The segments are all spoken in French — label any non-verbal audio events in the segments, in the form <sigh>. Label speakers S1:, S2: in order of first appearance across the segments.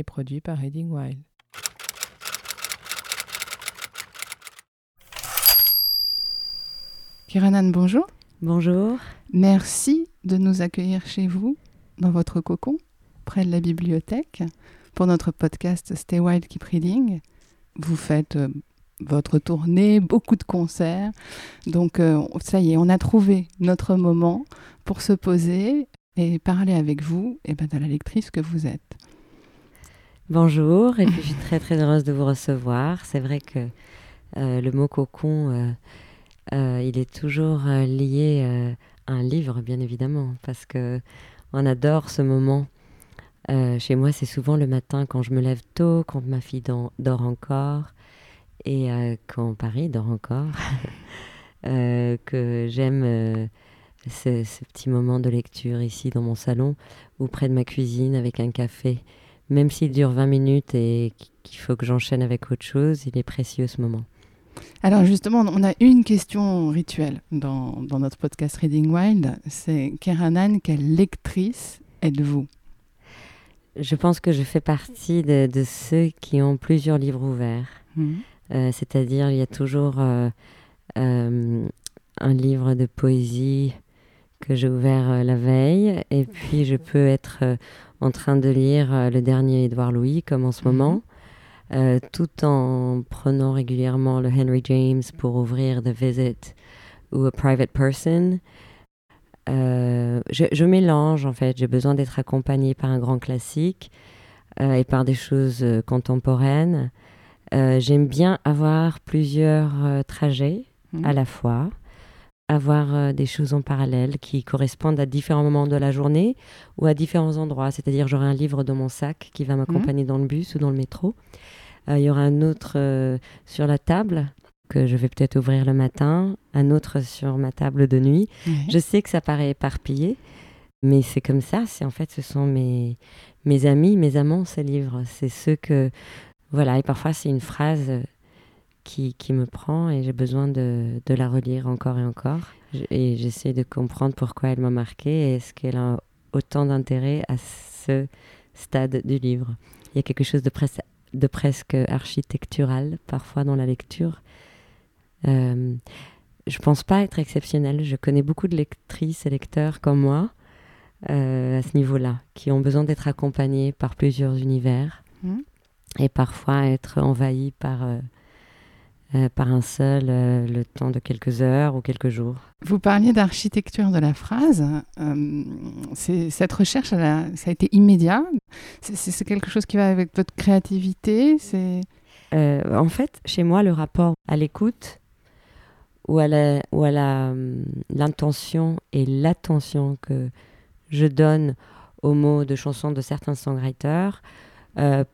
S1: et produit par Reading Wild. Kiranan, bonjour.
S2: Bonjour.
S1: Merci de nous accueillir chez vous, dans votre cocon, près de la bibliothèque, pour notre podcast Stay Wild Keep Reading. Vous faites euh, votre tournée, beaucoup de concerts. Donc euh, ça y est, on a trouvé notre moment pour se poser et parler avec vous et ben, de la lectrice que vous êtes.
S3: Bonjour, et puis je suis très très heureuse de vous recevoir. C'est vrai que euh, le mot cocon euh, il est toujours euh, lié euh, à un livre, bien évidemment, parce que on adore ce moment. chez moi, c'est souvent le matin quand je me lève tôt, quand ma fille dort encore, et quand Paris dort encore, <laughs> que j'aime ce, ce, petit moment de lecture ici dans mon salon ou près de ma cuisine avec un café. Même s'il dure 20 minutes et qu'il faut que j'enchaîne avec autre chose, il est précieux ce moment.
S1: Alors justement, on a une question rituelle dans, notre podcast Reading Wild. C'est Keranan, quelle lectrice êtes-vous?
S3: Je pense que je fais partie de, ceux qui ont plusieurs livres ouverts. Mmh. Euh, c'est-à-dire, il y a toujours euh, euh, un livre de poésie que j'ai ouvert la veille, et puis je peux être en train de lire le dernier Édouard Louis, comme en ce mmh. moment. Euh, tout en prenant régulièrement le Henry James pour ouvrir The Visit ou A Private Person. Euh, je, mélange en fait, j'ai besoin d'être accompagnée par un grand classique euh, et par des choses contemporaines. J'aime bien avoir plusieurs trajets mmh. à la fois, avoir des choses en parallèle qui correspondent à différents moments de la journée ou à différents endroits. C'est-à-dire j'aurai un livre dans mon sac qui va m'accompagner mmh. dans le bus ou dans le métro. Euh, il y aura un autre euh, sur la table que je vais peut-être ouvrir le matin, un autre sur ma table de nuit. Je sais que ça paraît éparpillé, mais c'est comme ça. C'est en fait, ce sont mes mes amis, mes amants, ces livres. C'est ceux que voilà. Et parfois, c'est une phrase qui, qui me prend et j'ai besoin de, de, la relire encore et encore. Et j'essaie de comprendre pourquoi elle m'a marqué et est-ce qu'elle a autant d'intérêt à ce stade du livre. Il y a quelque chose de presque de presque architectural parfois dans la lecture. Euh, je pense pas être exceptionnelle. Je connais beaucoup de lectrices et lecteurs comme moi euh, à ce niveau-là, qui ont besoin d'être accompagnés par plusieurs univers mmh. et parfois être envahis par euh, euh, par un seul euh, le temps de quelques heures ou quelques jours.
S1: Vous parliez d'architecture de la phrase. Euh, cette recherche, ça a été immédiat. C'est quelque chose qui va avec votre créativité.
S3: En fait, chez moi, le rapport à l'écoute ou à l'intention et l'attention que je donne aux mots de chansons de certains songwriters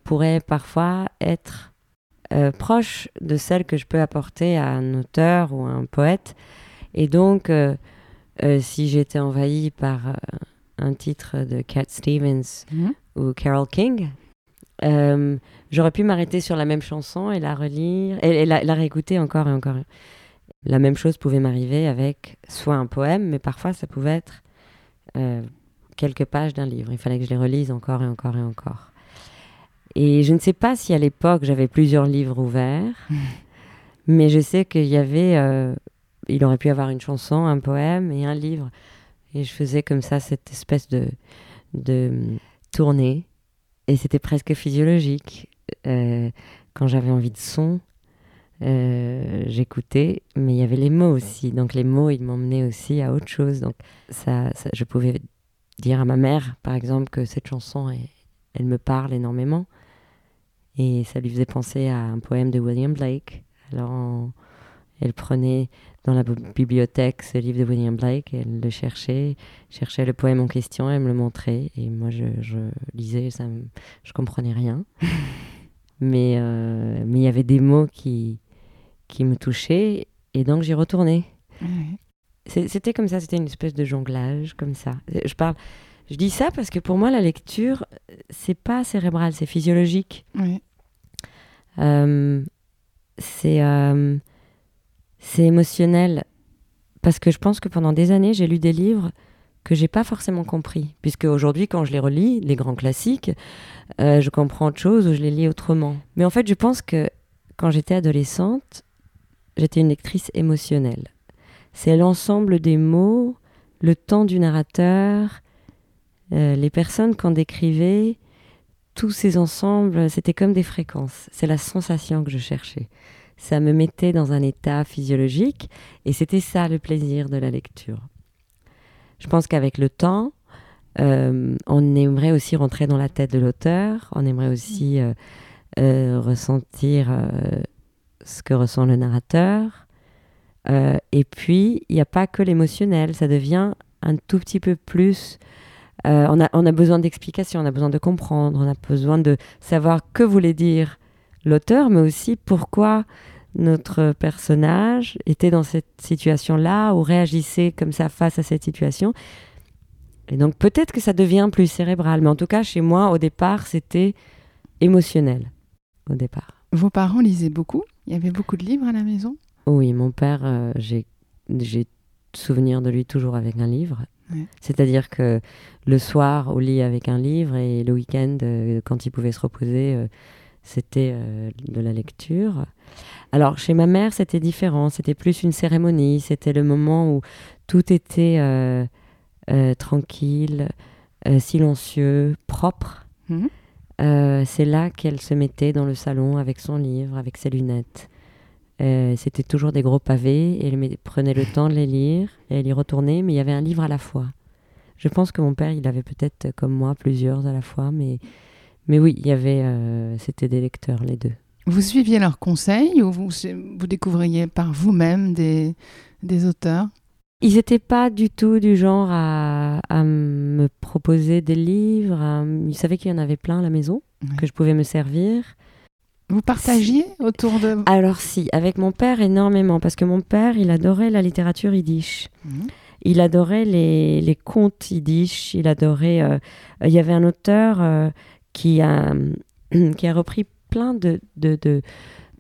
S3: pourrait parfois être euh, proche de celle que je peux apporter à un auteur ou à un poète. Et donc, euh, euh, si j'étais envahie par un titre de Cat Stevens mhm. ou Carole King, j'aurais pu m'arrêter sur la même chanson et la relire et, la, la, réécouter encore et encore. La même chose pouvait m'arriver avec soit un poème, mais parfois ça pouvait être quelques pages d'un livre. Il fallait que je les relise encore et encore et encore. Et je ne sais pas si à l'époque j'avais plusieurs livres ouverts, <laughs> mais je sais qu'il y avait, euh, il aurait pu y avoir une chanson, un poème et un livre. Et je faisais comme ça cette espèce de, de tournée. Et c'était presque physiologique. Euh, quand j'avais envie de son, euh, j'écoutais, mais il y avait les mots aussi. Donc les mots, ils m'emmenaient aussi à autre chose. Donc ça, je pouvais dire à ma mère, par exemple, que cette chanson, elle me parle énormément. Et ça lui faisait penser à un poème de William Blake. Alors, elle prenait dans la bibliothèque ce livre de William Blake. Elle le cherchait, cherchait le poème en question, elle me le montrait. Et moi, je, je lisais, ça me, je comprenais rien. <laughs> mais euh, mais il y avait des mots qui, qui me touchaient. Et donc, j'y retournais. C'était comme ça, c'était une espèce de jonglage, comme ça. Je parle. Je dis ça parce que pour moi, la lecture, c'est pas cérébral, c'est physiologique. Euh, c'est euh, c'est émotionnel parce que je pense que pendant des années, j'ai lu des livres que j'ai pas forcément compris. Puisque aujourd'hui, quand je les relis, les grands classiques, euh, je comprends autre chose ou je les lis autrement. Mais en fait, je pense que quand j'étais adolescente, j'étais une lectrice émotionnelle. C'est l'ensemble des mots, le temps du narrateur, euh, les personnes qu'on décrivait, tous ces ensembles, c'était comme des fréquences. C'est la sensation que je cherchais ça me mettait dans un état physiologique et c'était ça le plaisir de la lecture. Je pense qu'avec le temps, euh, on aimerait aussi rentrer dans la tête de l'auteur, on aimerait aussi euh, ressentir ce que ressent le narrateur. et puis, il n'y a pas que l'émotionnel, ça devient un tout petit peu plus... on, a, on a besoin d'explications, on a besoin de comprendre, on a besoin de savoir que voulait dire l'auteur, mais aussi pourquoi notre personnage était dans cette situation-là ou réagissait comme ça face à cette situation. Et donc peut-être que ça devient plus cérébral, mais en tout cas chez moi au départ c'était émotionnel au départ.
S1: Vos parents lisaient beaucoup? Il y avait beaucoup de livres à la maison?
S3: Oui, mon père, euh, j'ai souvenir de lui toujours avec un livre. C'est-à-dire que le soir au lit avec un livre et le week-end euh, quand il pouvait se reposer, euh, c'était de la lecture. Alors, chez ma mère, c'était différent. C'était plus une cérémonie. C'était le moment où tout était euh, euh, tranquille, euh, silencieux, propre. Mhm. c'est là qu'elle se mettait dans le salon avec son livre, avec ses lunettes. C'était toujours des gros pavés. Et elle prenait le <laughs> temps de les lire et elle y retournait, mais il y avait un livre à la fois. Je pense que mon père, il avait peut-être, comme moi, plusieurs à la fois, mais, mais oui, il y avait, c'était des lecteurs, les deux.
S1: Vous suiviez leurs conseils ou vous, vous découvriez par vous-même des, des auteurs?
S3: Ils n'étaient pas du tout du genre à, à me proposer des livres. Ils savaient qu'il y en avait plein à la maison, que je pouvais me servir.
S1: Vous partagiez autour de...
S3: Alors si, avec mon père énormément, parce que mon père, il adorait la littérature yiddish. Mhm. Il adorait les, les, contes yiddish, il adorait... Euh, il y avait un auteur euh, qui, a, <clears throat> qui a repris plein de, de,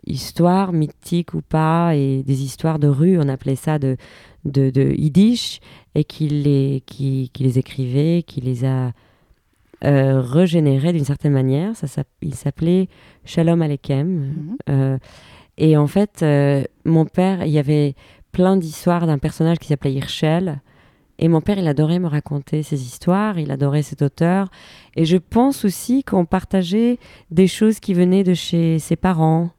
S3: histoires mythiques ou pas, et des histoires de rue, on appelait ça de, de, de yiddish, et qui les, qui, qui les écrivait, qui les a euh, régénérés d'une certaine manière. Ça, il s'appelait Shalom Aleichem. Mhm. Euh, et en fait, euh, mon père, il y avait plein d'histoires d'un personnage qui s'appelait Hirschel, et mon père, il adorait me raconter ses histoires, il adorait cet auteur. Et je pense aussi qu'on partageait des choses qui venaient de chez ses parents,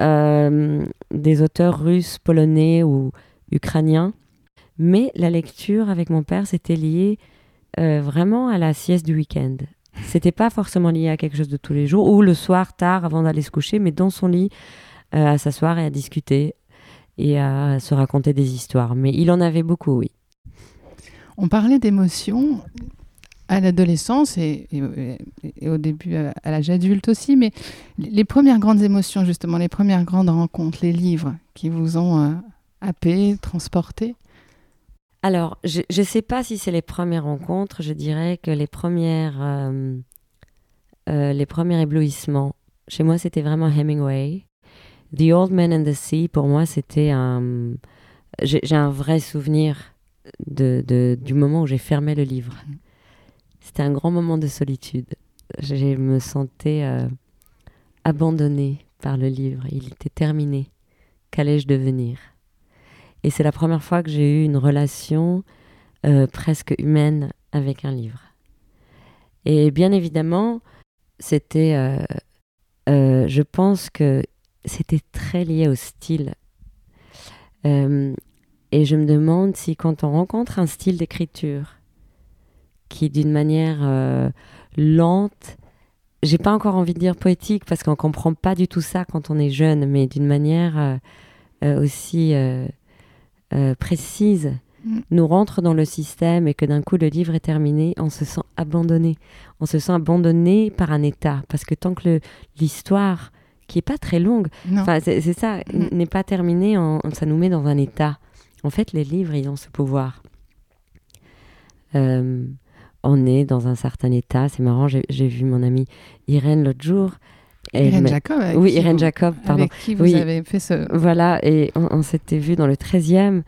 S3: euh, des auteurs russes, polonais ou ukrainiens. Mais la lecture avec mon père, c'était lié euh, vraiment à la sieste du week-end. C'était pas forcément lié à quelque chose de tous les jours, ou le soir tard avant d'aller se coucher, mais dans son lit, euh, à s'asseoir et à discuter et à se raconter des histoires. Mais il en avait beaucoup, oui.
S1: On parlait d'émotions à l'adolescence et, au début à l'âge adulte aussi, mais les premières grandes émotions, justement, les premières grandes rencontres, les livres qui vous ont euh, happé, transporté
S3: Alors, je ne sais pas si c'est les premières rencontres, je dirais que les premières, euh, euh, les premiers éblouissements, chez moi c'était vraiment Hemingway. The Old Man and the Sea, pour moi c'était un... J'ai un vrai souvenir de, du moment où j'ai fermé le livre. C'était un grand moment de solitude. Je me sentais euh, abandonnée par le livre. Il était terminé. Qu'allais-je devenir? Et c'est la première fois que j'ai eu une relation euh, presque humaine avec un livre. Et bien évidemment, c'était, euh, je pense que c'était très lié au style. Et je me demande si quand on rencontre un style d'écriture qui d'une manière euh, lente, j'ai pas encore envie de dire poétique parce qu'on comprend pas du tout ça quand on est jeune, mais d'une manière euh, euh, aussi euh, précise
S1: Mm.
S3: nous rentre dans le système et que d'un coup le livre est terminé, on se sent abandonné. On se sent abandonné par un état. Parce que tant que l'histoire, qui est pas très longue, c'est ça,
S1: Mm.
S3: n'est pas terminée, on- ça nous met dans un état. En fait, les livres, ils ont ce pouvoir. Euh, on est dans un certain état. C'est marrant, j'ai j'ai vu mon amie Irène l'autre jour. Et
S1: Irène Jacob. avec
S3: Oui, Irène
S1: vous-
S3: Jacob, pardon.
S1: Avec qui vous
S3: Oui.
S1: avez fait ce.
S3: Voilà, et on, on s'était vu dans le 13e,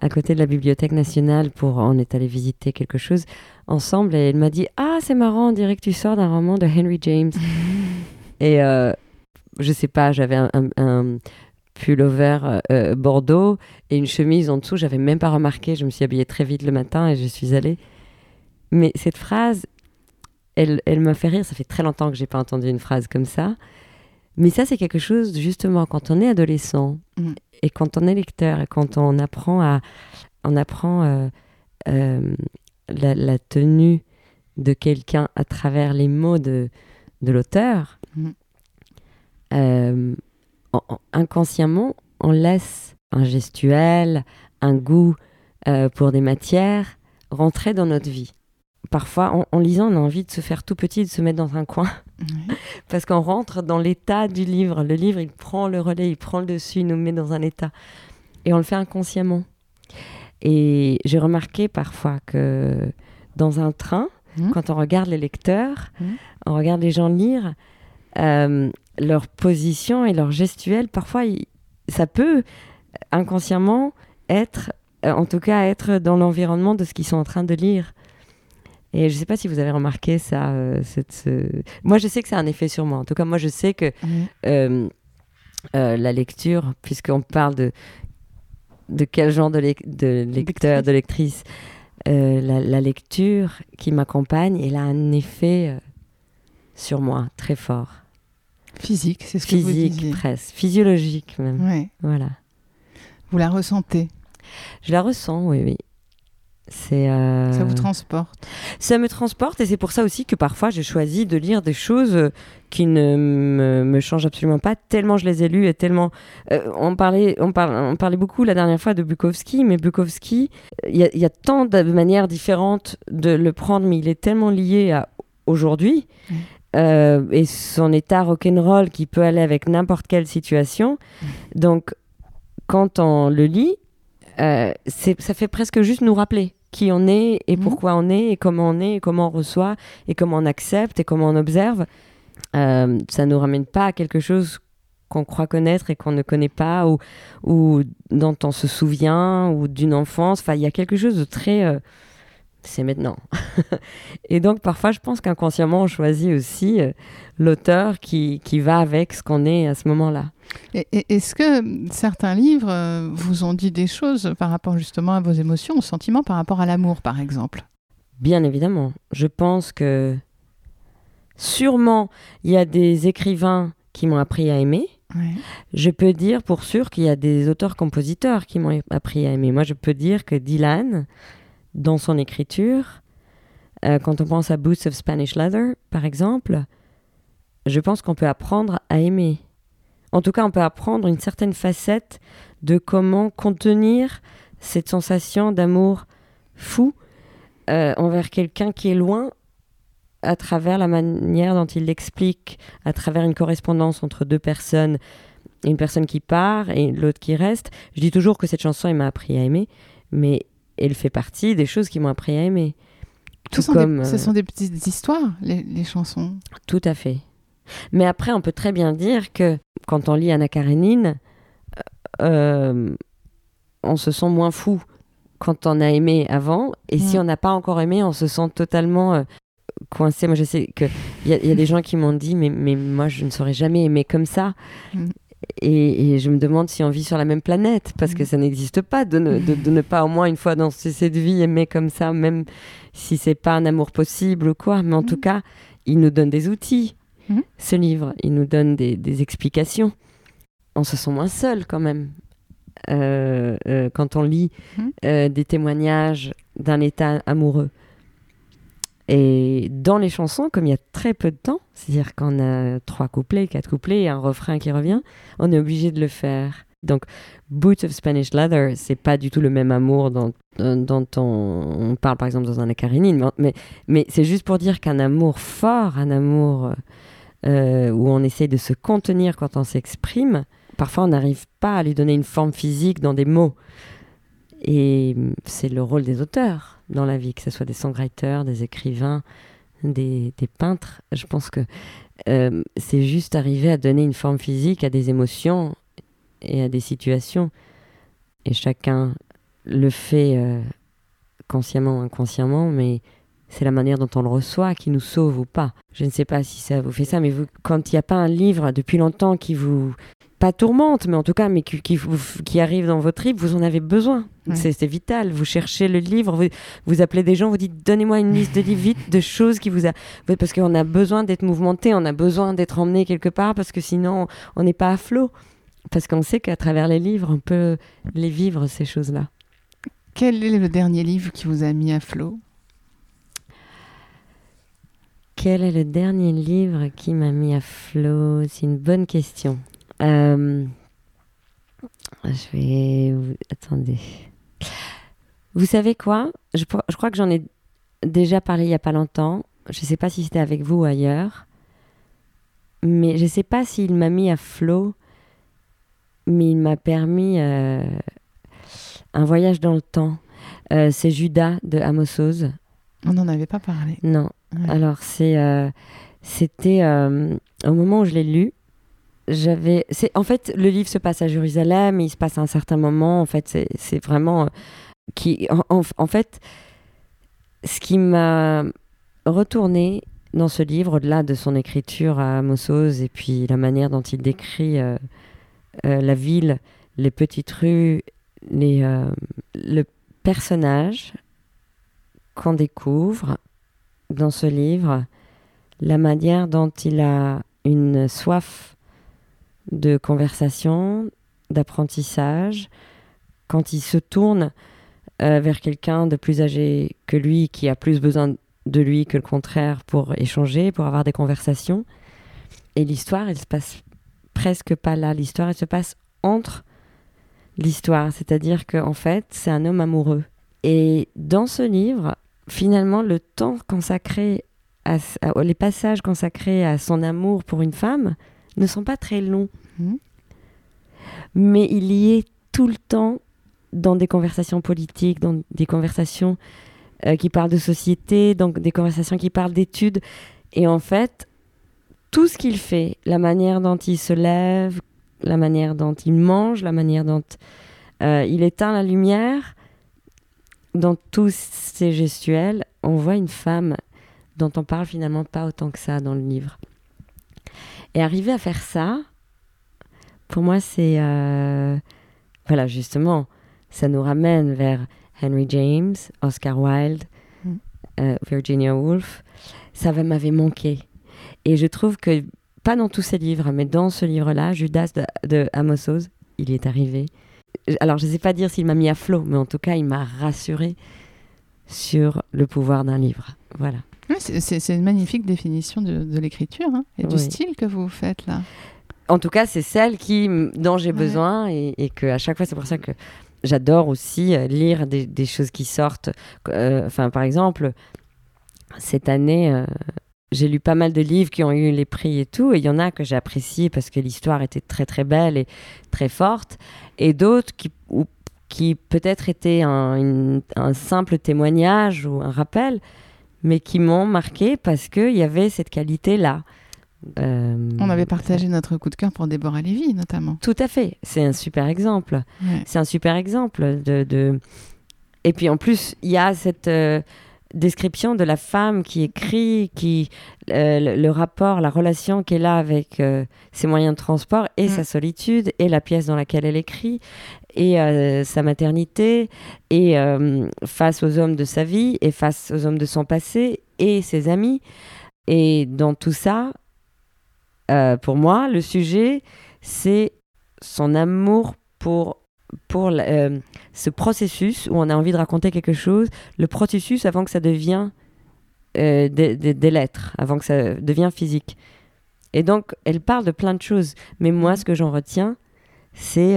S3: à côté de la Bibliothèque nationale, pour on est allé visiter quelque chose ensemble, et elle m'a dit Ah, c'est marrant, on dirait que tu sors d'un roman de Henry James. <laughs> et euh, je sais pas, j'avais un, un, un pullover euh, euh, bordeaux et une chemise en dessous, j'avais même pas remarqué, je me suis habillée très vite le matin et je suis allée. Mais cette phrase, elle, elle m'a fait rire, ça fait très longtemps que j'ai pas entendu une phrase comme ça. Mais ça, c'est quelque chose, justement, quand on est adolescent
S1: Mm.
S3: et quand on est lecteur et quand on apprend à. On apprend euh, euh, la, la tenue de quelqu'un à travers les mots de, de l'auteur,
S1: Mm.
S3: euh, en- en- inconsciemment, on laisse un gestuel, un goût pour des matières rentrer dans notre vie. Parfois, en, en lisant, on a envie de se faire tout petit, de se mettre dans un coin
S1: Oui. <laughs>
S3: parce qu'on rentre dans l'état du livre. Le livre, il prend le relais, il prend le dessus, il nous met dans un état. Et on le fait inconsciemment. Et j'ai remarqué parfois que dans un train,
S1: Mhm.
S3: quand on regarde les lecteurs,
S1: Mhm.
S3: on regarde les gens lire, euh, leur position et leur gestuelle, parfois, il- ça peut inconsciemment être, euh, en tout cas, être dans l'environnement de ce qu'ils sont en train de lire. Et je ne sais pas si vous avez remarqué ça. euh, cette- ce- Moi, je sais que c'est un effet sur moi. En tout cas, moi, je sais que
S1: Oui.
S3: euh, euh, la lecture, puisqu'on parle de, de quel genre de, lec- de lecteur, de lectrice, la, la lecture qui m'accompagne, elle a un effet sur moi très fort.
S1: Physique, c'est ce que vous
S3: Physique,
S1: disiez.
S3: presque. Physiologique même.
S1: Ouais.
S3: Voilà.
S1: Vous la ressentez,
S3: Je la ressens, oui, oui. C'est, euh,
S1: ça vous transporte.
S3: Ça me transporte et c'est pour ça aussi que parfois j'ai choisi de lire des choses euh, qui ne me, me changent absolument pas, tellement je les ai lues et tellement... euh, on, parlait, on, on parlait beaucoup la dernière fois de Bukowski, mais Bukowski, il y, a- il y a tant de manières différentes de le prendre, mais il est tellement lié à aujourd'hui
S1: Mm.
S3: euh, et son état rock'n'roll qui peut aller avec n'importe quelle situation. Donc, quand on le lit, ça fait presque juste nous rappeler qui on est et
S1: Mhm.
S3: pourquoi on est et comment on est et comment on reçoit et comment on accepte et comment on observe. Euh, ça nous ramène pas à quelque chose qu'on croit connaître et qu'on ne connaît pas ou, ou dont on se souvient ou d'une enfance. Enfin, il y a quelque chose de très... euh, c'est maintenant. <laughs> et donc, parfois, je pense qu'inconsciemment, on choisit aussi euh, l'auteur qui, qui va avec ce qu'on est à ce moment-là.
S1: Et- et- Est-ce que certains livres euh, vous ont dit des choses par rapport justement à vos émotions, aux sentiments, par rapport à l'amour, par exemple?
S3: Bien évidemment. Je pense que sûrement, il y a des écrivains qui m'ont appris à aimer.
S1: Ouais.
S3: Je peux dire pour sûr qu'il y a des auteurs-compositeurs qui m'ont appris à aimer. Moi, je peux dire que Dylan, dans son écriture, euh, quand on pense à Boots of Spanish Leather, par exemple, je pense qu'on peut apprendre à aimer. En tout cas, on peut apprendre une certaine facette de comment contenir cette sensation d'amour fou euh, envers quelqu'un qui est loin à travers la manière dont il l'explique, à travers une correspondance entre deux personnes, une personne qui part et l'autre qui reste. Je dis toujours que cette chanson, elle m'a appris à aimer, mais elle fait partie des choses qui m'ont appris à aimer.
S1: Ce
S3: Tout
S1: sont,
S3: comme...
S1: des, ce
S3: euh,
S1: sont des petites histoires, les, les chansons.
S3: Tout à fait. Mais après, on peut très bien dire que quand on lit Anna Karenine, euh, on se sent moins fou quand on a aimé avant. Et si
S1: Mm.
S3: on n'a pas encore aimé, on se sent totalement euh, coincé. Moi, je sais qu'il y, y a des gens qui m'ont dit mais, mais moi, je ne saurais jamais aimer comme ça.
S1: Mm.
S3: Et, et je me demande si on vit sur la même planète, parce que
S1: Mm.
S3: ça n'existe pas de ne, de- de ne pas au moins une fois dans ce- cette vie aimer comme ça, même si c'est pas un amour possible ou quoi. Mais en
S1: Mm.
S3: tout cas, il nous donne des outils,
S1: Mm.
S3: ce livre. Il nous donne des, des explications. On se sent moins seul quand même. euh, euh, quand on lit
S1: Mm.
S3: euh, des témoignages d'un état amoureux. Et dans les chansons, comme il y a très peu de temps, c'est-à-dire qu'on a trois couplets, quatre couplets et un refrain qui revient, on est obligé de le faire. Donc, Boots of Spanish Leather, c'est pas du tout le même amour dont, dont on, parle par exemple dans un Karenine, mais, c'est juste pour dire qu'un amour fort, un amour euh, où on essaie de se contenir quand on s'exprime, parfois on n'arrive pas à lui donner une forme physique dans des mots. Et c'est le rôle des auteurs dans la vie, que ce soit des songwriters, des écrivains, des, peintres. Je pense que euh, c'est juste arriver à donner une forme physique à des émotions et à des situations. Et chacun le fait euh, consciemment ou inconsciemment, mais c'est la manière dont on le reçoit qui nous sauve ou pas. Je ne sais pas si ça vous fait ça, mais vous, quand il n'y a pas un livre depuis longtemps qui vous pas tourmente, mais en tout cas, mais qui, qui, arrive dans votre livre, vous en avez besoin. C'est vital. Vous cherchez le livre, vous, vous appelez des gens, vous dites donnez-moi une liste de livres vite, de choses qui vous a. Parce qu'on a besoin d'être mouvementé, on a besoin d'être emmené quelque part, parce que sinon, on n'est pas à flot. Parce qu'on sait qu'à travers les livres, on peut les vivre, ces choses-là.
S1: Quel est le dernier livre qui vous a mis à flot?
S3: Quel est le dernier livre qui m'a mis à flot? C'est une bonne question. Euh, je vais. Attendez. Vous savez quoi? Je, crois que j'en ai déjà parlé il n'y a pas longtemps. Je ne sais pas si c'était avec vous ou ailleurs. Mais je ne sais pas s'il m'a mis à flot. Mais il m'a permis euh, un voyage dans le temps. Euh, c'est Judas de Amos
S1: On n'en avait pas parlé.
S3: Non. Alors, c'est, c'était au moment où je l'ai lu j'avais c'est en fait le livre se passe à Jérusalem il se passe à un certain moment en fait c'est vraiment euh, qui en, fait ce qui m'a retourné dans ce livre au-delà de son écriture à Mossos et puis la manière dont il décrit euh, euh, la ville les petites rues les le personnage qu'on découvre dans ce livre la manière dont il a une soif de conversation, d'apprentissage, quand il se tourne euh, vers quelqu'un de plus âgé que lui, qui a plus besoin de lui que le contraire pour échanger, pour avoir des conversations. Et l'histoire, elle se passe presque pas là. L'histoire, elle se passe entre l'histoire. C'est-à-dire qu'en fait, c'est un homme amoureux. Et dans ce livre, finalement, le temps consacré, à, les passages consacrés à son amour pour une femme, ne sont pas très longs. Mhm. Mais il y est tout le temps dans des conversations politiques, dans des conversations euh, qui parlent de société, dans des conversations qui parlent d'études. Et en fait, tout ce qu'il fait, la manière dont il se lève, la manière dont il mange, la manière dont euh, il éteint la lumière, dans tous ces gestuels, on voit une femme dont on parle finalement pas autant que ça dans le livre. Et arriver à faire ça, pour moi, c'est. Euh, voilà, justement, ça nous ramène vers Henry James, Oscar Wilde, mm. euh, Virginia Woolf. Ça m'avait manqué. Et je trouve que, pas dans tous ces livres, mais dans ce livre-là, Judas de, de Amos Oz, il est arrivé. Alors, je ne sais pas dire s'il m'a mis à flot, mais en tout cas, il m'a rassuré sur le pouvoir d'un livre. Voilà
S1: c'est une magnifique définition de, l'écriture hein, et du style que vous faites là.
S3: En tout cas, c'est celle qui, dont j'ai besoin et, et que à chaque fois, c'est pour ça que j'adore aussi euh, lire des, choses qui sortent. Euh, enfin, par exemple, cette année, euh, j'ai lu pas mal de livres qui ont eu les prix et tout, et il y en a que j'ai apprécié parce que l'histoire était très très belle et très forte, et d'autres qui, qui peut-être étaient un, un, simple témoignage ou un rappel, mais qui m'ont marqué parce qu'il y avait cette qualité-là.
S1: Euh, On avait partagé notre coup de cœur pour Déborah Lévy, notamment.
S3: Tout à fait. C'est un super exemple. C'est un super exemple de, Et puis en plus, il y a cette euh, description de la femme qui écrit, qui euh, le, rapport, la relation qu'elle a avec ses moyens de transport et sa solitude et la pièce dans laquelle elle écrit et euh, sa maternité, et euh, face aux hommes de sa vie, et face aux hommes de son passé, et ses amis. Et dans tout ça, euh, pour moi, le sujet, c'est son amour pour, pour ce processus où on a envie de raconter quelque chose, le processus avant que ça devienne des, des, lettres, avant que ça devienne physique. Et donc, elle parle de plein de choses. Mais moi, ce que j'en retiens, c'est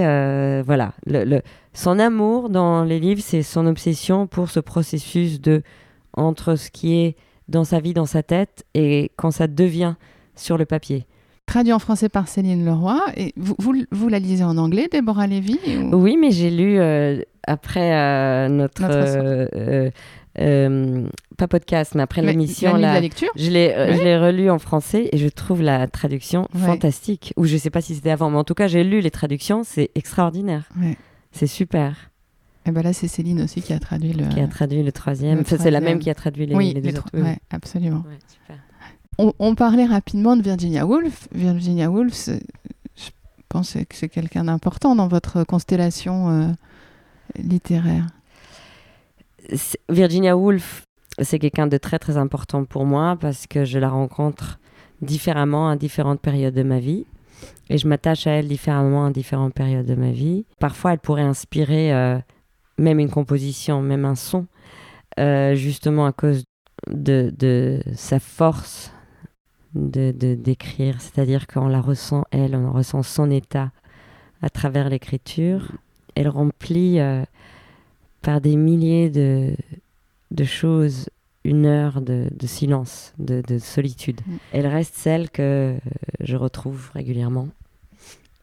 S3: voilà, le, son amour dans les livres, c'est son obsession pour ce processus de entre ce qui est dans sa vie, dans sa tête, et quand ça devient sur le papier.
S1: Traduit en français par Céline Leroy. Et vous, vous, la lisez en anglais, Déborah Lévy
S3: Oui, mais j'ai lu euh, après euh, notre. Euh, pas podcast, mais après l'émission.
S1: La, la, lecture
S3: Je l'ai relu en français et je trouve la traduction fantastique. Ou je sais pas si c'était avant, mais en tout cas, j'ai lu les traductions, c'est extraordinaire. C'est super.
S1: Et ben là, c'est Céline aussi qui a traduit le.
S3: Qui a traduit le troisième. c'est la même qui a traduit les,
S1: oui,
S3: les, autres.
S1: Oui, absolument. On, parlait rapidement de Virginia Woolf. Virginia Woolf, je pense que c'est quelqu'un d'important dans votre constellation euh, littéraire.
S3: Virginia Woolf, c'est quelqu'un de très très important pour moi parce que je la rencontre différemment à différentes périodes de ma vie. Et je m'attache à elle différemment à différentes périodes de ma vie. Parfois, elle pourrait inspirer euh, même une composition, même un son, euh, justement à cause de, de sa force de d'écrire, c'est-à-dire qu'on la ressent elle, on ressent son état à travers l'écriture. Elle remplit euh, par des milliers de, de choses une heure de, de silence, de, de, solitude. Mm. Elle reste celle que je retrouve régulièrement.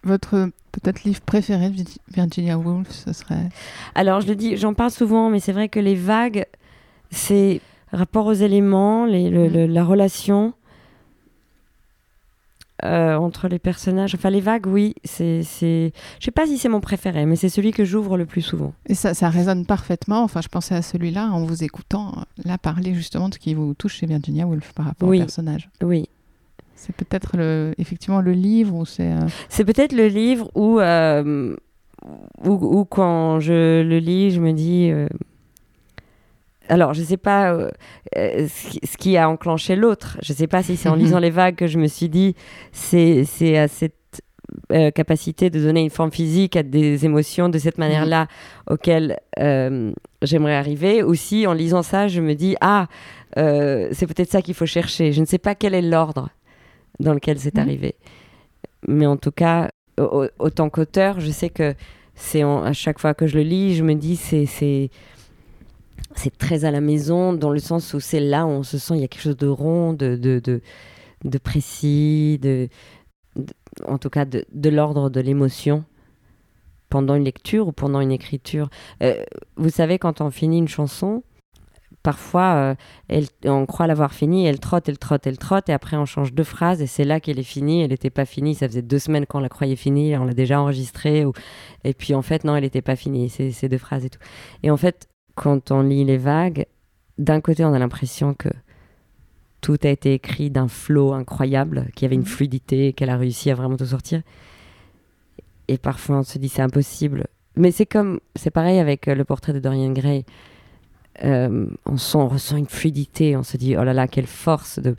S1: Votre peut-être livre préféré de Virginia Woolf, ce serait?
S3: Alors, je le dis, j'en parle souvent, mais c'est vrai que les vagues, c'est rapport aux éléments, les, mm. la relation euh, entre les personnages. Enfin, les vagues, oui, c'est. Je sais pas si c'est mon préféré, mais c'est celui que j'ouvre le plus souvent.
S1: Et ça, ça résonne parfaitement. Enfin, je pensais à celui-là en vous écoutant, là, parler justement de ce qui vous touche chez Virginia Woolf par rapport
S3: au
S1: personnage.
S3: Oui,
S1: c'est peut-être le, effectivement le livre ou c'est. Euh,
S3: c'est peut-être le livre où, euh, où, quand je le lis, je me dis. Euh, alors, je ne sais pas ce qui a enclenché l'autre. Je ne sais pas si c'est en lisant les vagues que je me suis dit c'est à cette capacité de donner une forme physique à des émotions de cette manière-là auxquelles j'aimerais arriver. Aussi, en lisant ça, je me dis ah c'est peut-être ça qu'il faut chercher. Je ne sais pas quel est l'ordre dans lequel c'est mhm. arrivé. Mais en tout cas, autant qu'auteur, je sais que c'est à chaque fois que je le lis, je me dis c'est c'est très à la maison dans le sens où c'est là où on se sent il y a quelque chose de rond, de de, de, précis, de, en tout cas de, l'ordre de l'émotion pendant une lecture ou pendant une écriture. Euh, vous savez quand on finit une chanson, parfois, euh, elle, on croit l'avoir fini, elle trotte, elle trotte, elle trotte, et après on change deux phrases, et c'est là qu'elle est finie. Elle n'était pas finie, ça faisait deux semaines qu'on la croyait finie, on l'a déjà enregistrée, et puis en fait, non, elle n'était pas finie, ces deux phrases et tout. Et en fait, quand on lit les vagues, d'un côté, on a l'impression que tout a été écrit d'un flot incroyable, qu'il y avait une mhm. fluidité, qu'elle a réussi à vraiment tout sortir. Et parfois, on se dit c'est impossible. Mais c'est comme, c'est pareil avec euh, le portrait de Dorian Gray euh, on, sent, on ressent une fluidité, on se dit oh là là, quelle force de.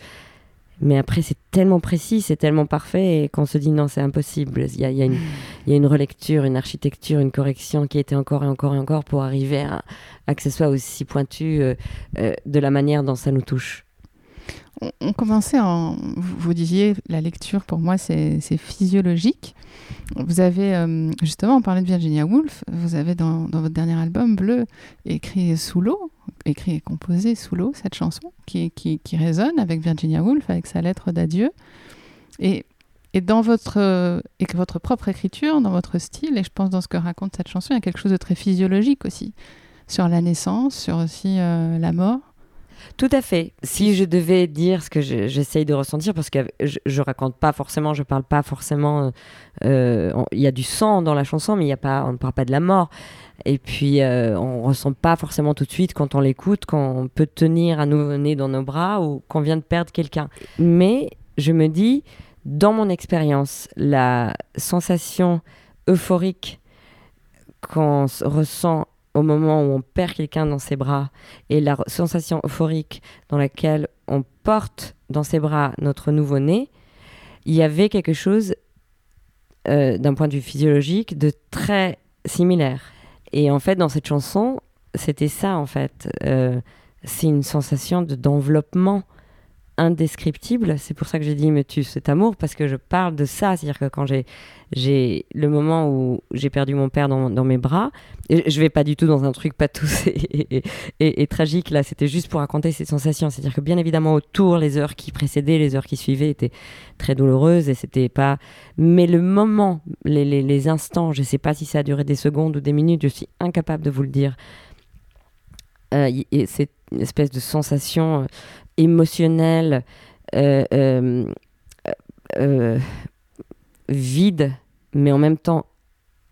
S3: Mais après, c'est tellement précis, c'est tellement parfait, et qu'on se dit non, c'est impossible. Il y a, y, a une relecture, une architecture, une correction qui était encore et encore et encore pour arriver à, à que ce soit aussi pointu euh, euh, de la manière dont ça nous touche
S1: on, commençait en. Vous, disiez, la lecture pour moi c'est physiologique. Vous avez, euh, justement, on parlait de Virginia Woolf, vous avez dans, votre dernier album, Bleu, écrit sous l'eau, écrit et composé sous l'eau, cette chanson, qui, résonne avec Virginia Woolf, avec sa lettre d'adieu. Et, dans votre, et votre propre écriture, dans votre style, et je pense dans ce que raconte cette chanson, il y a quelque chose de très physiologique aussi, sur la naissance, sur aussi euh, la mort.
S3: Tout à fait. Si je devais dire ce que j'essaye de ressentir, parce que je, je, raconte pas forcément, je parle pas forcément. Euh, il y a du sang dans la chanson, mais il y a pas, on ne parle pas de la mort. Et puis, euh, on ressent pas forcément tout de suite quand on l'écoute, quand on peut tenir un nouveau-né dans nos bras ou qu'on vient de perdre quelqu'un. Mais je me dis, dans mon expérience, la sensation euphorique qu'on ressent au moment où on perd quelqu'un dans ses bras et la sensation euphorique dans laquelle on porte dans ses bras notre nouveau-né, il y avait quelque chose euh, d'un point de vue physiologique de très similaire. Et en fait, dans cette chanson, c'était ça en fait. Euh, c'est une sensation d'enveloppement indescriptible. C'est pour ça que j'ai dit me tue cet amour, parce que je parle de ça. C'est-à-dire que quand j'ai, j'ai le moment où j'ai perdu mon père dans, dans, mes bras, et je vais pas du tout dans un truc pathos et, et, et, tragique, là, c'était juste pour raconter ces sensations. C'est-à-dire que bien évidemment, autour, les heures qui précédaient, les heures qui suivaient étaient très douloureuses, et c'était pas. Mais le moment, les, les, les instants, je sais pas si ça a duré des secondes ou des minutes, je suis incapable de vous le dire. Euh, c'est une espèce de sensation émotionnelle, euh, euh, euh, vide, mais en même temps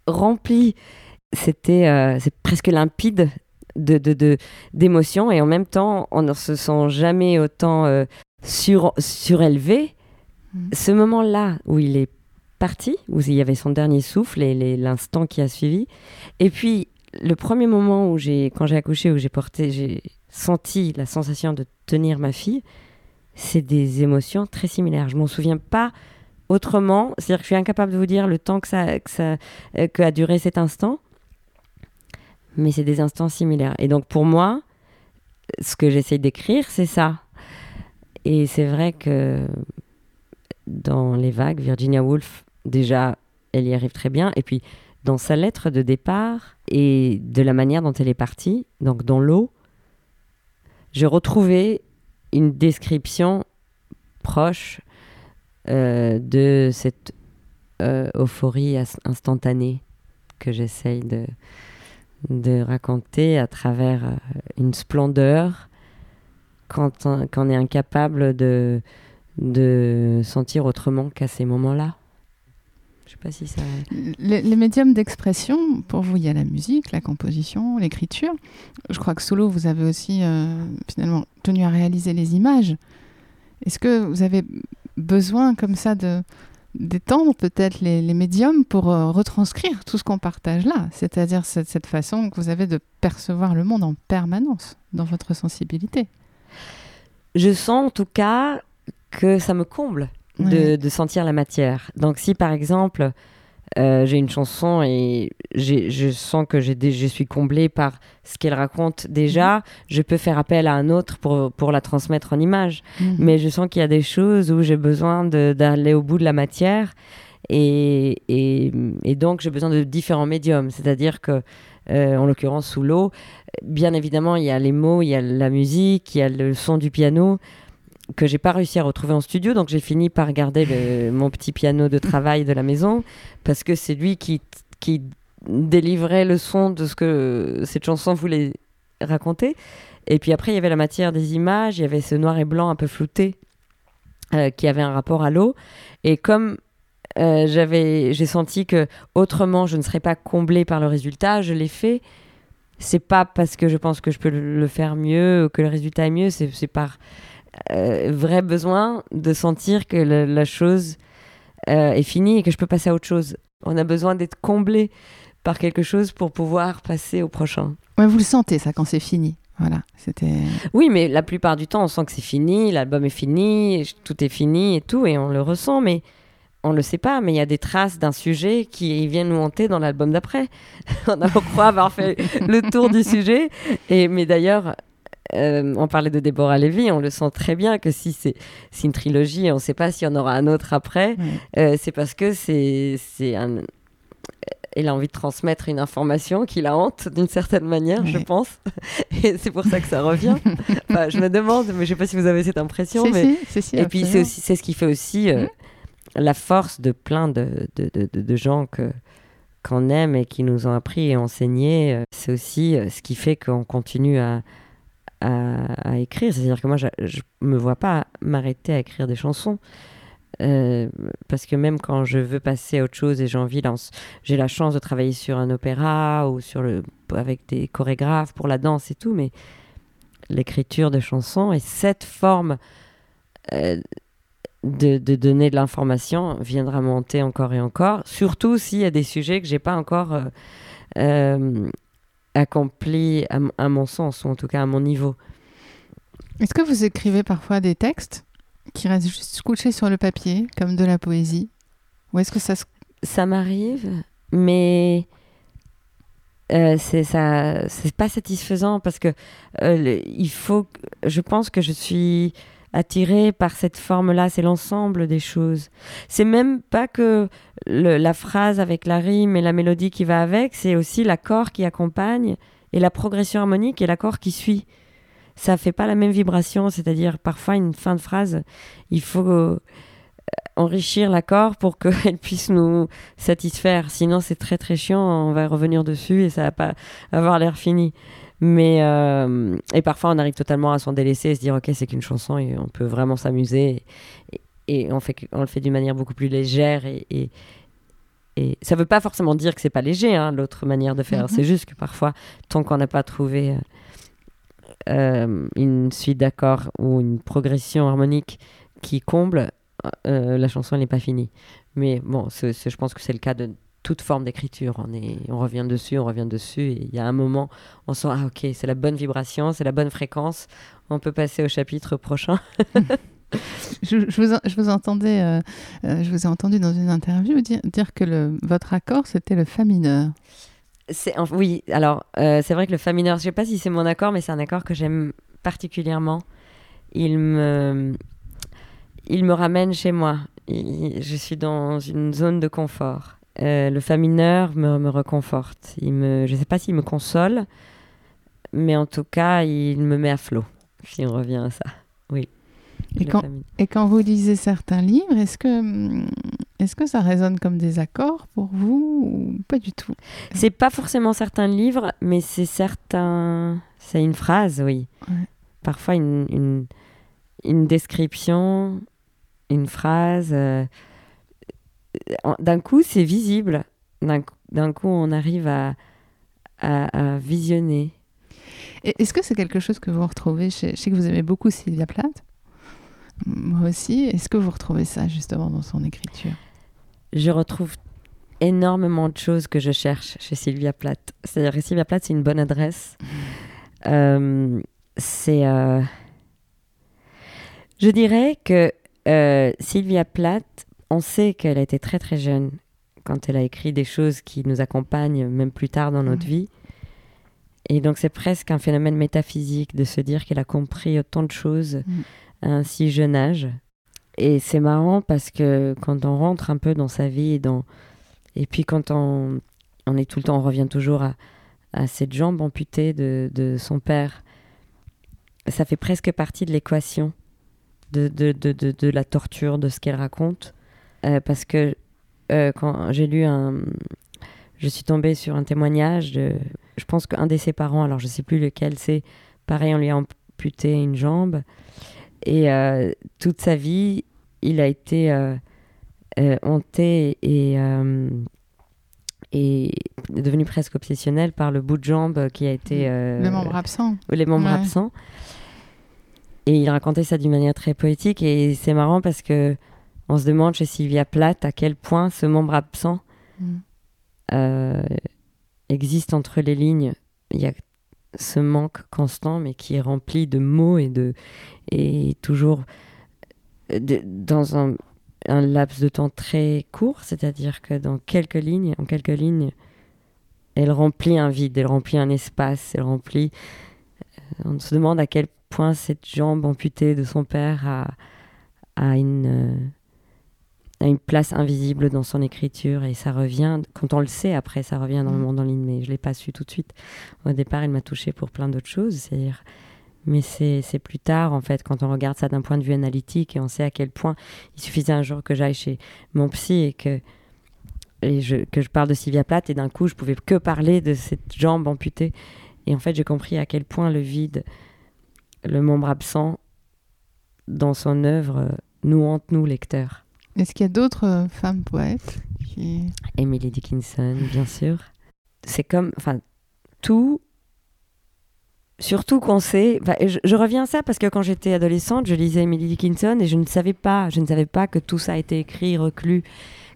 S3: remplie. C'était c'est presque limpide de, de, d'émotions et en même temps on ne se sent jamais autant sur, surélevé. Mmh. Ce moment-là où il est parti, où il y avait son dernier souffle et l'instant qui a suivi, et puis le premier moment où j'ai, quand j'ai accouché, où j'ai porté, j'ai senti la sensation de tenir ma fille, c'est des émotions très similaires. Je m'en souviens pas autrement. C'est-à-dire que je suis incapable de vous dire le temps que ça, euh, a duré cet instant. Mais c'est des instants similaires. Et donc pour moi, ce que j'essaie d'écrire, c'est ça. Et c'est vrai que dans Les Vagues, Virginia Woolf, déjà, elle y arrive très bien. Et puis dans sa lettre de départ et de la manière dont elle est partie, donc dans l'eau, j'ai retrouvé une description proche euh, de cette euh, euphorie instantanée que j'essaye de, raconter à travers euh, une splendeur quand on, quand on est incapable de sentir autrement qu'à ces moments-là. Je sais pas si ça.
S1: Les, les médiums d'expression, pour vous, il y a la musique, la composition, l'écriture. Je crois que solo, vous avez aussi euh, finalement tenu à réaliser les images. Est-ce que vous avez besoin comme ça de d'étendre peut-être les, les, médiums pour euh, retranscrire tout ce qu'on partage là, c'est-à-dire cette, cette façon que vous avez de percevoir le monde en permanence dans votre sensibilité?
S3: Je sens en tout cas que ça me comble de, de, sentir la matière. Donc si par exemple euh, j'ai une chanson et je sens que je suis comblée par ce qu'elle raconte déjà, mmh. je peux faire appel à un autre pour, pour la transmettre en image. Mmh. Mais je sens qu'il y a des choses où j'ai besoin d'aller au bout de la matière et, et, et donc j'ai besoin de différents médiums. C'est-à-dire que, euh, en l'occurrence sous l'eau, bien évidemment, il y a les mots, il y a la musique, il y a le son du piano que j'ai pas réussi à retrouver en studio, donc j'ai fini par garder mon petit piano de travail de la maison parce que c'est lui qui, qui délivrait le son de ce que cette chanson voulait raconter. Et puis après, il y avait la matière des images, il y avait ce noir et blanc un peu flouté euh, qui avait un rapport à l'eau. Et comme euh, j'ai senti que autrement je ne serais pas comblée par le résultat, je l'ai fait. C'est pas parce que je pense que je peux le faire mieux que le résultat est mieux, c'est par euh, vrai besoin de sentir que la, la chose euh, est finie et que je peux passer à autre chose. On a besoin d'être comblé par quelque chose pour pouvoir passer au prochain.
S1: Ouais, vous le sentez ça quand c'est fini. Voilà, c'était.
S3: Oui, mais la plupart du temps, on sent que c'est fini, l'album est fini, tout est fini et tout, et on le ressent, mais on le sait pas. Mais il y a des traces d'un sujet qui viennent nous hanter dans l'album d'après. <laughs> on a croit avoir fait le tour du sujet, et mais d'ailleurs, euh, on parlait de Déborah Lévy, on le sent très bien que si c'est une trilogie, on ne sait pas s'il y en aura un autre après, euh, c'est parce que c'est un. Elle a envie de transmettre une information qui la hante d'une certaine manière, je pense. <laughs> Et c'est pour ça que ça revient. <laughs> je me demande, mais je ne sais pas si vous avez cette impression. mais... Et puis c'est ce qui fait aussi euh, la force de plein de, de, de, gens que qu'on aime et qui nous ont appris et enseigné. C'est aussi ce qui fait qu'on continue à, à, écrire. C'est-à-dire que moi, je ne me vois pas m'arrêter à écrire des chansons. Euh, parce que même quand je veux passer à autre chose et j'ai envie, j'ai la chance de travailler sur un opéra ou sur le, avec des chorégraphes pour la danse et tout, mais l'écriture de chansons et cette forme euh, de, donner de l'information viendra monter encore et encore, surtout s'il y a des sujets que j'ai pas encore euh accompli à, mon sens, ou en tout cas à mon niveau.
S1: Est-ce que vous écrivez parfois des textes qui restent juste couchés sur le papier, comme de la poésie? Ou est-ce que ça
S3: Ça m'arrive, mais euh, c'est ça, c'est pas satisfaisant parce que euh, il faut. Je pense que je suis attirée par cette forme-là. C'est l'ensemble des choses. C'est même pas que la phrase avec la rime et la mélodie qui va avec. C'est aussi l'accord qui accompagne et la progression harmonique et l'accord qui suit. Ça fait pas la même vibration. C'est-à-dire parfois une fin de phrase, il faut enrichir l'accord pour qu'elle <laughs> puisse nous satisfaire. Sinon, c'est très très chiant. On va revenir dessus et ça va pas avoir l'air fini. Mais euh, et parfois, on arrive totalement à s'en délaisser et se dire ok, c'est qu'une chanson et on peut vraiment s'amuser. Et, on fait on le fait d'une manière beaucoup plus légère et, et et ça veut pas forcément dire que c'est pas léger, hein, l'autre manière de faire. Mm-hmm. C'est juste que parfois, tant qu'on n'a pas trouvé euh, euh, une suite d'accords ou une progression harmonique qui comble, euh, la chanson n'est pas finie. Mais bon, je pense que c'est le cas de toute forme d'écriture. On, on revient dessus, on revient dessus, et il y a un moment, on sent, ah ok, c'est la bonne vibration, c'est la bonne fréquence, on peut passer au chapitre prochain. <laughs>
S1: je, vous, je, vous, entendais, euh, euh, je vous ai entendu dans une interview dire, dire que le, votre accord, c'était le Fa mineur.
S3: Oui, alors c'est vrai que le Fa mineur, je ne sais pas si c'est mon accord, mais c'est un accord que j'aime particulièrement. Il me, il me ramène chez moi. je suis dans une zone de confort. Euh, le fa mineur me, me reconforte. Il me, je ne sais pas s'il me console, mais en tout cas, il me met à flot, si on revient à ça. Oui.
S1: Et quand, et quand, vous lisez certains livres, est-ce que, est que ça résonne comme des accords pour vous ou pas du tout?
S3: C'est pas forcément certains livres, mais c'est certains. C'est une phrase, oui. Parfois une, une, une description, une phrase. Euh, d'un coup, c'est visible. D'un coup, on arrive à, à, visionner.
S1: Est-ce que c'est quelque chose que vous retrouvez chez... Je sais que vous aimez beaucoup Sylvia Plath. Moi aussi. Est-ce que vous retrouvez ça justement dans son écriture?
S3: Je retrouve énormément de choses que je cherche chez Sylvia Plath. C'est-à-dire que Sylvia Plath, c'est une bonne adresse. Euh, c'est. Euh, je dirais que euh, Sylvia Plath, on sait qu'elle a été très très jeune quand elle a écrit des choses qui nous accompagnent même plus tard dans notre vie. Et donc c'est presque un phénomène métaphysique de se dire qu'elle a compris autant de choses mm. à un si jeune âge. Et c'est marrant parce que quand on rentre un peu dans sa vie et, dans... et puis quand on, on est tout le temps, on revient toujours à, à cette jambe amputée de, de son père, ça fait presque partie de l'équation de, de, de, de, la torture, de ce qu'elle raconte. Euh, parce que euh, quand j'ai lu un. Je suis tombée sur un témoignage de. Je pense qu'un de ses parents, alors je ne sais plus lequel c'est, pareil, on lui a amputé une jambe. Et euh, toute sa vie, il a été hanté et et devenu presque obsessionnel par le bout de jambe qui a été...
S1: Les membres absents.
S3: Les membres absents. Et il racontait ça d'une manière très poétique et c'est marrant parce que on se demande chez Sylvia Plath à quel point ce membre absent mm. euh, existe entre les lignes. Il y a ce manque constant mais qui est rempli de mots et de et toujours dans un, un, laps de temps très court, c'est-à-dire que dans quelques lignes, en quelques lignes, elle remplit un vide, elle remplit un espace, elle remplit. Euh, on se demande à quel cette jambe amputée de son père a, une, euh, une place invisible dans son écriture et ça revient, quand on le sait après, ça revient dans le mm. monde en ligne, mais je ne l'ai pas su tout de suite. Au départ, il m'a touché pour plein d'autres choses, c'est-à-dire mais c'est plus tard, en fait, quand on regarde ça d'un point de vue analytique et on sait à quel point il suffisait un jour que j'aille chez mon psy et que, et je, que je parle de Sylvia Plath et d'un coup, je pouvais que parler de cette jambe amputée. Et en fait, j'ai compris à quel point le vide le membre absent dans son œuvre euh, nous hante, nous, lecteurs.
S1: Est-ce qu'il y a d'autres euh, femmes poètes.
S3: Emily Dickinson, bien sûr. C'est comme, enfin, tout, surtout qu'on sait. Je, reviens à ça parce que quand j'étais adolescente, je lisais Emily Dickinson et je ne savais pas, je ne savais pas que tout ça a été écrit, reclus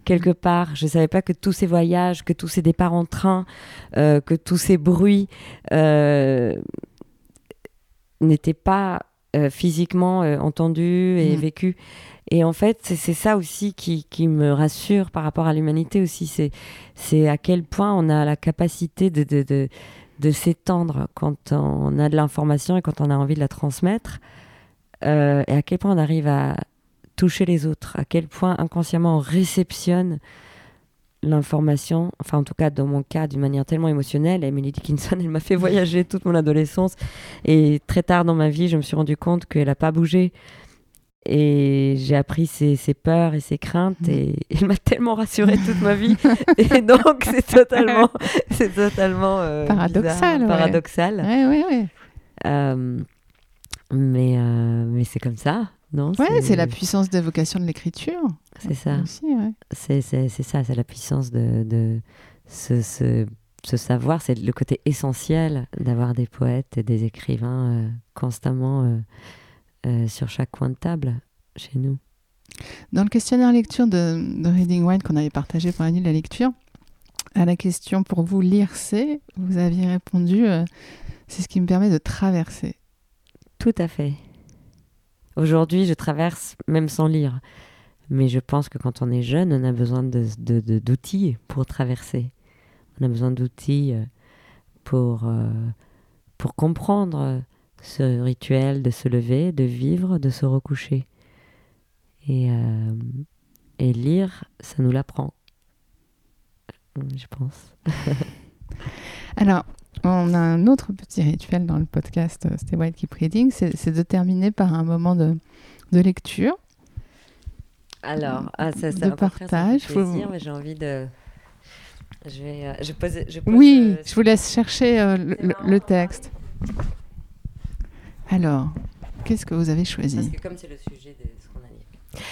S3: quelque part. Je ne savais pas que tous ces voyages, que tous ces départs en train, euh, que tous ces bruits n'était pas physiquement entendu et
S1: Mm.
S3: vécu. Et en fait, c'est ça aussi qui, qui me rassure par rapport à l'humanité aussi. C'est c'est à quel point on a la capacité de, de, de, de s'étendre quand on a de l'information et quand on a envie de la transmettre. Euh, et à quel point on arrive à toucher les autres. À quel point inconsciemment on réceptionne l'information, enfin en tout cas dans mon cas d'une manière tellement émotionnelle. Emily Dickinson, <laughs> elle m'a fait voyager toute mon adolescence et très tard dans ma vie, je me suis rendu compte qu'elle n'a pas bougé et j'ai appris ses, ses, peurs et ses craintes
S1: Mhm.
S3: et <laughs> il m'a tellement rassurée toute ma vie <laughs> et donc c'est totalement c'est totalement euh,
S1: Paradoxal,
S3: bizarre,
S1: ouais.
S3: paradoxal
S1: Ouais, ouais, ouais.
S3: Euh, mais euh, mais c'est comme ça non?
S1: Ouais, c'est la puissance d'évocation de l'écriture.
S3: c'est ça
S1: ouais.
S3: c'est ça c'est la puissance de, de ce, ce, ce savoir c'est le côté essentiel d'avoir des poètes et des écrivains euh, constamment euh, euh, sur chaque coin de table chez nous
S1: Dans le questionnaire lecture de, de Reading Wild qu'on avait partagé pour la nuit de la lecture, à la question pour vous lire c'est, vous aviez répondu c'est ce qui me permet de traverser.
S3: Tout à fait. Aujourd'hui, je traverse même sans lire. Mais je pense que quand on est jeune, on a besoin d'outils de, de, pour traverser. On a besoin d'outils euh, pour, euh, pour comprendre ce rituel de se lever, de vivre, de se recoucher. Et, euh, et lire, ça nous l'apprend, je pense. <laughs>
S1: Alors, on a un autre petit rituel dans le podcast euh, Stay White Keep Reading, c'est de terminer par un moment de, de lecture.
S3: Alors, ah, ça, ça
S1: de
S3: ça
S1: partage. Faut-
S3: plaisir, mais j'ai envie de... Je vais... euh, je pose, je pose,
S1: Oui,
S3: euh,
S1: je vous laisse chercher euh, le, texte. Alors, qu'est-ce que vous avez
S3: Parce
S1: choisi
S3: que comme c'est le sujet de ce qu'on a dit.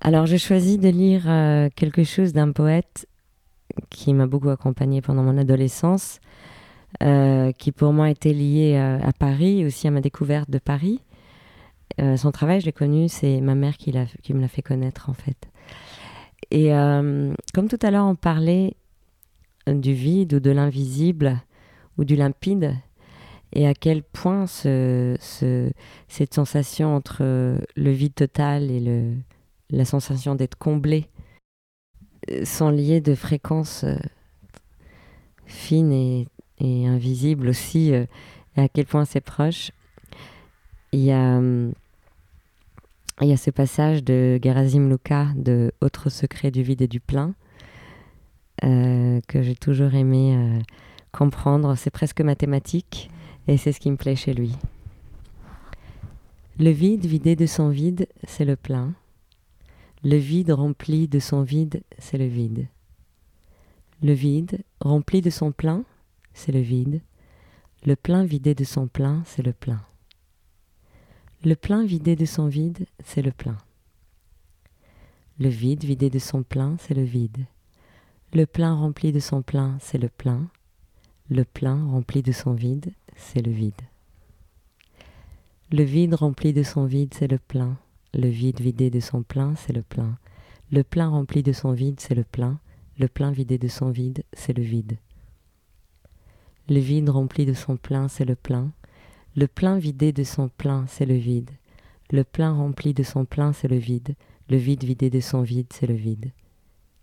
S3: Alors, j'ai choisi de lire quelque chose d'un poète qui m'a beaucoup accompagné pendant mon adolescence, euh, qui pour moi était lié euh, à Paris, aussi à ma découverte de Paris. Euh, son travail, je l'ai connu, c'est ma mère qui, me l'a fait connaître, en fait. Et comme tout à l'heure, on parlait du vide ou de l'invisible ou du limpide, et à quel point ce, ce, cette sensation entre le vide total et la sensation d'être comblé sont liées de fréquences fines et, et invisibles aussi, euh, et à quel point c'est proche. Il y a, il y a ce passage de Gerasim Luka de Autre secret du vide et du plein euh, que j'ai toujours aimé euh, comprendre. C'est presque mathématique et c'est ce qui me plaît chez lui. Le vide vidé de son vide, c'est le plein. Le vide rempli de son vide, c'est le vide. Le vide rempli de son plein, c'est le vide. Le plein vidé de son plein, c'est le plein. Le plein vidé de son vide, c'est le plein. Le vide vidé de son plein, c'est le vide. Le plein rempli de son plein, c'est le plein. Le plein rempli de son vide, c'est le vide. Le vide rempli de son vide, c'est le plein. Le vide vidé de son plein, c'est le plein. Le plein rempli de son vide, c'est le plein. Le plein vidé de son vide, c'est le vide. Le vide rempli de son plein, c'est le plein. Le plein vidé de son plein, c'est le vide. Le plein rempli de son plein, c'est le vide. Le vide vidé de son vide, c'est le vide.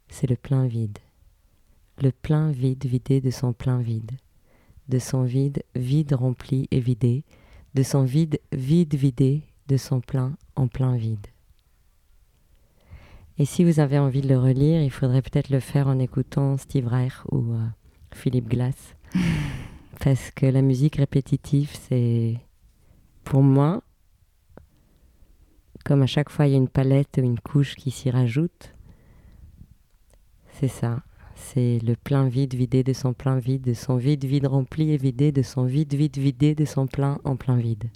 S3: C'est le plein vide. Le plein vide vidé de son plein vide. De son vide, vide rempli et vidé. De son vide, vide vidé. De son plein en plein vide. Et si vous avez envie de le relire, il faudrait peut-être le faire en écoutant Steve Reich ou euh, Philippe Glass. Parce que la musique répétitive, c'est pour moi, comme à chaque fois il y a une palette ou une couche qui s'y rajoute, c'est ça. C'est le plein vide vidé de son plein vide, de son vide vide rempli et vidé, de son vide vide vidé, de son plein en plein vide.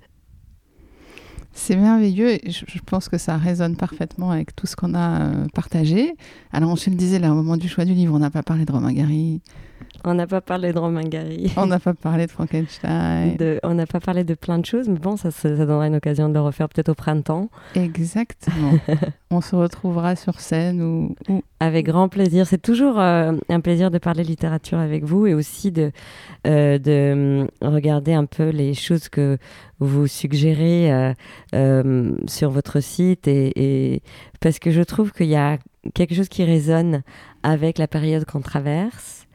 S1: C'est merveilleux et je, je pense que ça résonne parfaitement avec tout ce qu'on a euh, partagé. Alors on se le disait là au moment du choix du livre, on n'a pas parlé de Romain Gary,
S3: On n'a pas parlé de Romain Gary. <laughs>
S1: On n'a pas parlé de Frankenstein.
S3: De, on n'a pas parlé de plein de choses, mais bon, ça, ça, ça donnera une occasion de le refaire peut-être au printemps.
S1: Exactement. <laughs> on se retrouvera sur scène ou...
S3: Avec grand plaisir. C'est toujours euh, un plaisir de parler littérature avec vous et aussi de, euh, de hum, regarder un peu les choses que vous suggérez euh, sur votre site et, et parce que je trouve qu'il y a quelque chose qui résonne avec la période qu'on traverse.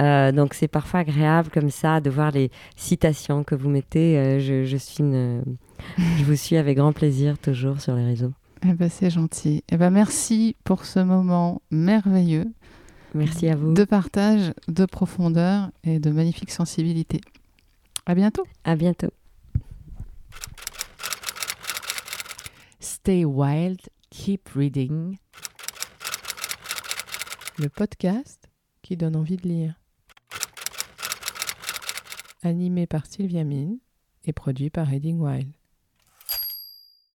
S3: Euh, donc c'est parfois agréable comme ça de voir les citations que vous mettez. Euh, je, je, suis une... je vous suis avec grand plaisir toujours sur les réseaux.
S1: Eh ben, c'est gentil. Eh ben, merci pour ce moment merveilleux.
S3: Merci à vous.
S1: De partage, de profondeur et de magnifique sensibilité. À bientôt.
S3: À bientôt.
S4: Stay wild, keep reading.
S1: Le podcast qui donne envie de lire. Animé par Sylvia Mine et produit par Reading Wild.